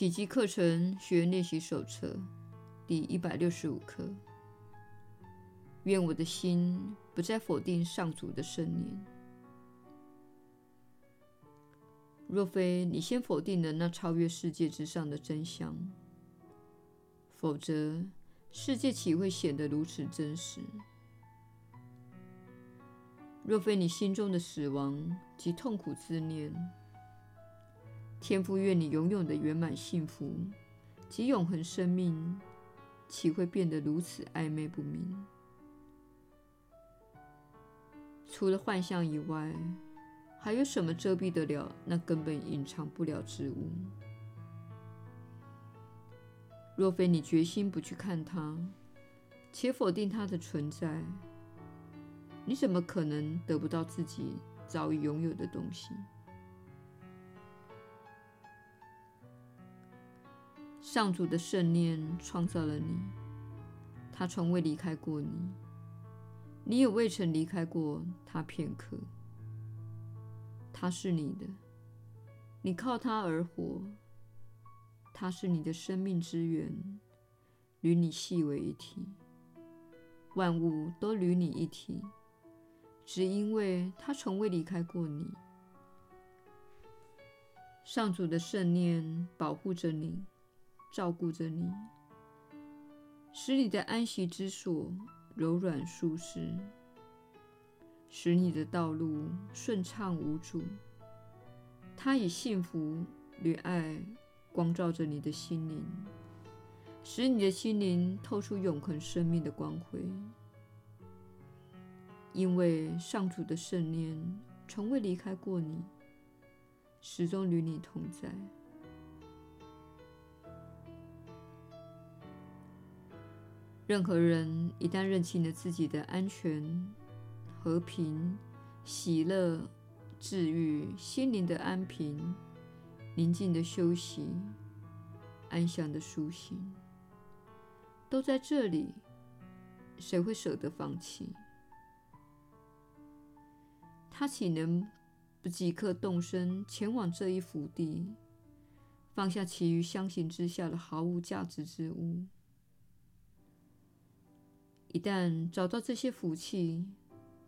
奇迹课程学员练习手册第一百六十五课。愿我的心不再否定上主的圣念。若非你先否定了那超越世界之上的真相，否则世界岂会显得如此真实？若非你心中的死亡及痛苦之念，天父愿你拥有的圆满幸福及永恒生命，岂会变得如此暧昧不明？除了幻象以外，还有什么遮蔽得了那根本隐藏不了之物？若非你决心不去看它，且否定它的存在，你怎么可能得不到自己早已拥有的东西？上主的圣念创造了你，他从未离开过你，你也未曾离开过他片刻。他是你的，你靠他而活，他是你的生命之源，与你系为一体，万物都与你一体。只因为他从未离开过你，上主的圣念保护着你，照顾着你，使你的安息之所柔软舒适，使你的道路顺畅无阻。他以幸福与爱光照着你的心灵，使你的心灵透出永恒生命的光辉。因为上主的圣念从未离开过你，始终与你同在。任何人一旦认清了自己的安全、和平、喜乐、治愈、心灵的安平、宁静的休息、安详的苏醒，都在这里，谁会舍得放弃？他岂能不即刻动身前往这一福地，放下其余相形之下的毫无价值之物？一旦找到这些福气，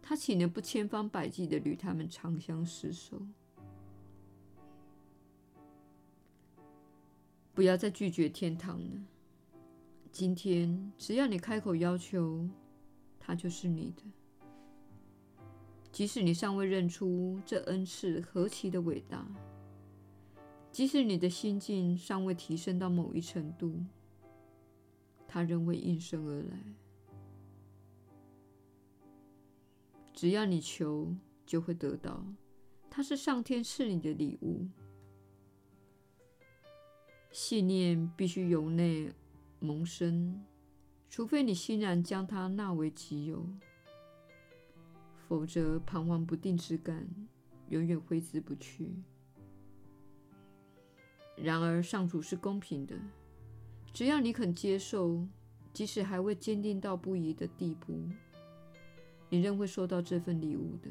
他岂能不千方百计的与他们长相厮守？不要再拒绝天堂了。今天，只要你开口要求，它就是你的。即使你尚未认出这恩赐何其的伟大，即使你的心境尚未提升到某一程度，它仍会应声而来。只要你求，就会得到。它是上天赐你的礼物。信念必须由内萌生，除非你欣然将它纳为己有。否则，彷徨不定之感永远挥之不去。然而，上主是公平的，只要你肯接受，即使还未坚定到不移的地步，你仍会收到这份礼物的。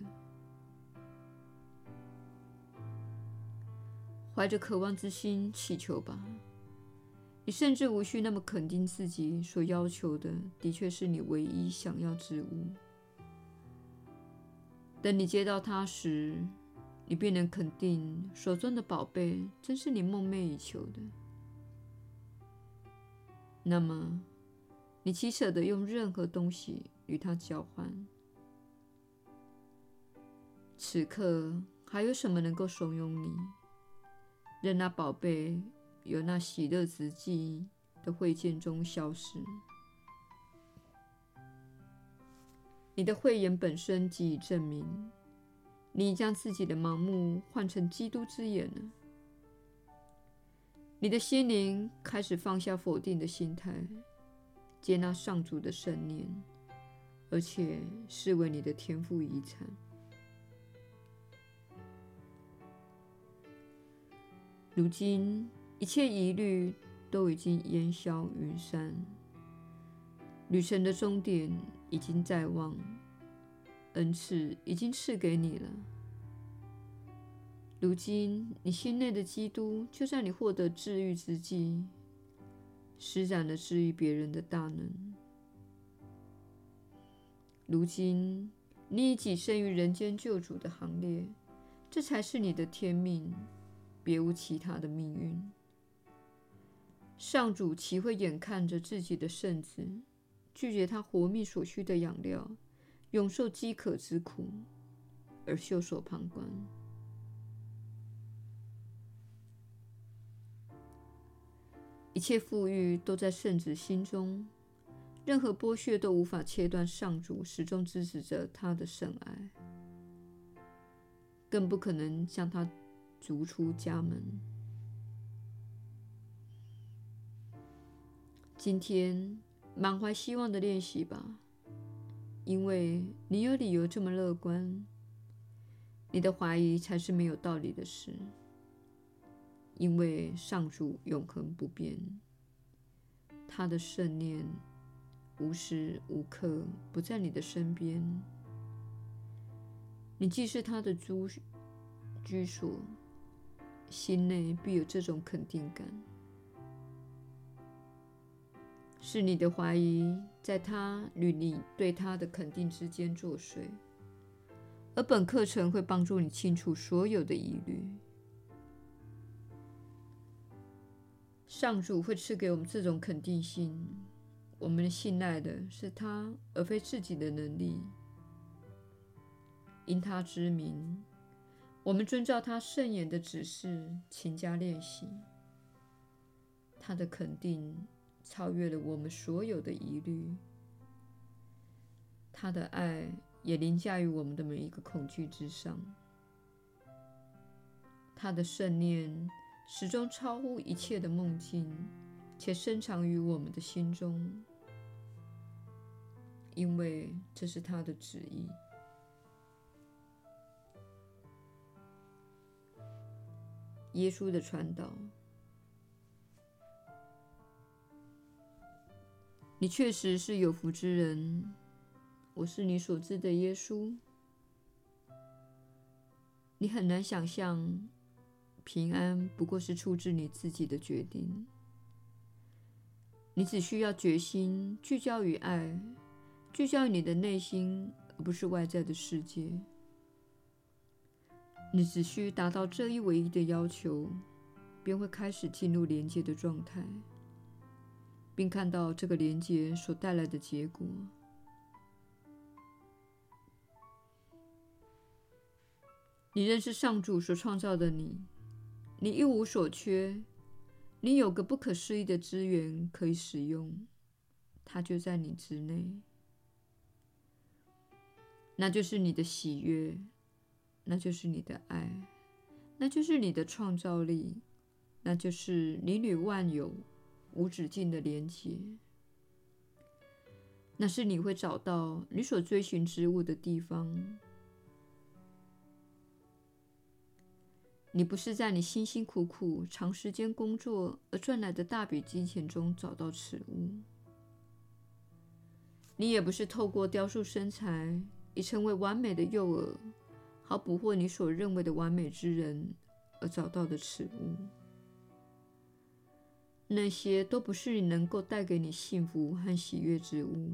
怀着渴望之心祈求吧，你甚至无需那么肯定自己所要求的，的确是你唯一想要之物。等你接到它时，你便能肯定手中的宝贝真是你梦寐以求的。那么，你岂舍得用任何东西与它交换？此刻还有什么能够怂恿你，任那宝贝由那喜乐之际的慧见中消失？你的慧眼本身即已证明，你将自己的盲目换成基督之眼了。你的心灵开始放下否定的心态，接纳上主的圣念，而且视为你的天赋遗产。如今，一切疑虑都已经烟消云散，旅程的终点已经在望，恩赐已经赐给你了。如今，你心内的基督就在你获得治愈之际，施展了治愈别人的大能。如今，你已跻身于人间救主的行列，这才是你的天命，别无其他的命运。上主岂会眼看着自己的圣子，拒绝他活命所需的养料，永受饥渴之苦，而袖手旁观？一切富裕都在圣子心中，任何剥削都无法切断上主始终支持着他的圣爱，更不可能将他逐出家门。今天满怀希望的练习吧，因为你有理由这么乐观。你的怀疑才是没有道理的事。因为上主永恒不变，他的圣念无时无刻不在你的身边。你既是他的居居所，心内必有这种肯定感。是你的怀疑在他与你对他的肯定之间作祟，而本课程会帮助你清除所有的疑虑。上主会赐给我们这种肯定性，我们信赖的是他，而非自己的能力。因他之名，我们遵照他圣言的指示，勤加练习。他的肯定超越了我们所有的疑虑，他的爱也凌驾于我们的每一个恐惧之上。他的圣念。始终超乎一切的梦境，且深藏于我们的心中，因为这是他的旨意。耶稣的传导，你确实是有福之人。我是你所知的耶稣。你很难想象。平安不过是出自你自己的决定。你只需要决心聚焦于爱，聚焦于你的内心，而不是外在的世界。你只需达到这一唯一的要求，便会开始进入连接的状态，并看到这个连接所带来的结果。你认识上主所创造的你。你一无所缺，你有个不可思议的资源可以使用，它就在你之内，那就是你的喜悦，那就是你的爱，那就是你的创造力，那就是你与万有无止境的连接，那是你会找到你所追寻之物的地方。你不是在你辛辛苦苦、长时间工作而赚来的大笔金钱中找到此物，你也不是透过雕塑身材以成为完美的诱饵，好捕获你所认为的完美之人而找到的此物。那些都不是你能够带给你幸福和喜悦之物，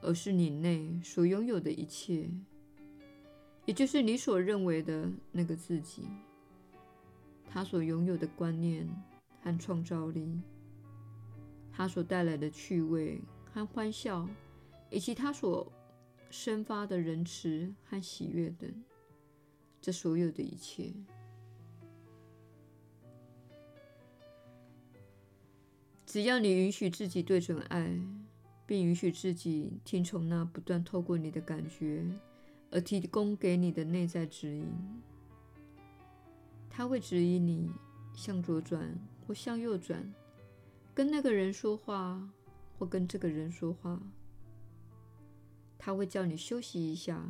而是你内所拥有的一切。也就是你所认为的那个自己，他所拥有的观念和创造力，他所带来的趣味和欢笑，以及他所生发的仁慈和喜悦等，这所有的一切，只要你允许自己对准爱，并允许自己听从那不断透过你的感觉。而提供给你的内在指引，他会指引你向左转或向右转，跟那个人说话或跟这个人说话。他会叫你休息一下，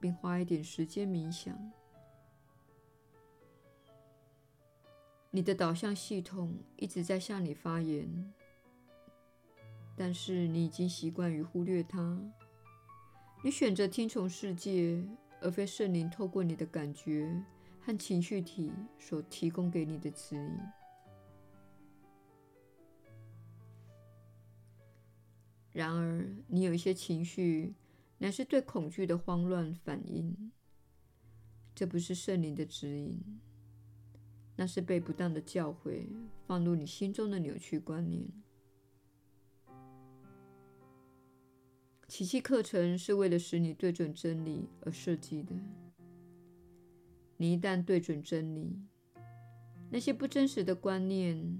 并花一点时间冥想。你的导向系统一直在向你发言，但是你已经习惯于忽略它。你选择听从世界，而非圣灵透过你的感觉和情绪体所提供给你的指引。然而，你有一些情绪，乃是对恐惧的慌乱反应。这不是圣灵的指引，那是被不当的教诲放入你心中的扭曲观念。奇迹课程是为了使你对准真理而设计的。你一旦对准真理，那些不真实的观念，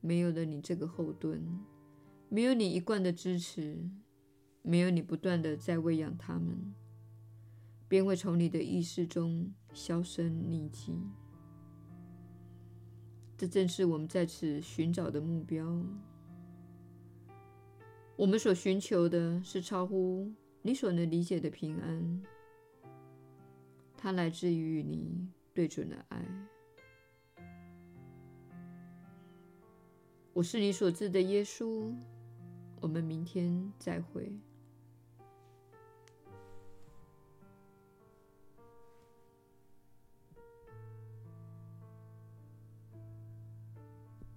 没有了你这个后盾，没有你一贯的支持，没有你不断地在喂养他们，便会从你的意识中销声匿迹。这正是我们在此寻找的目标。我们所寻求的是超乎你所能理解的平安，它来自于你对准的爱。我是你所知的耶稣。我们明天再会。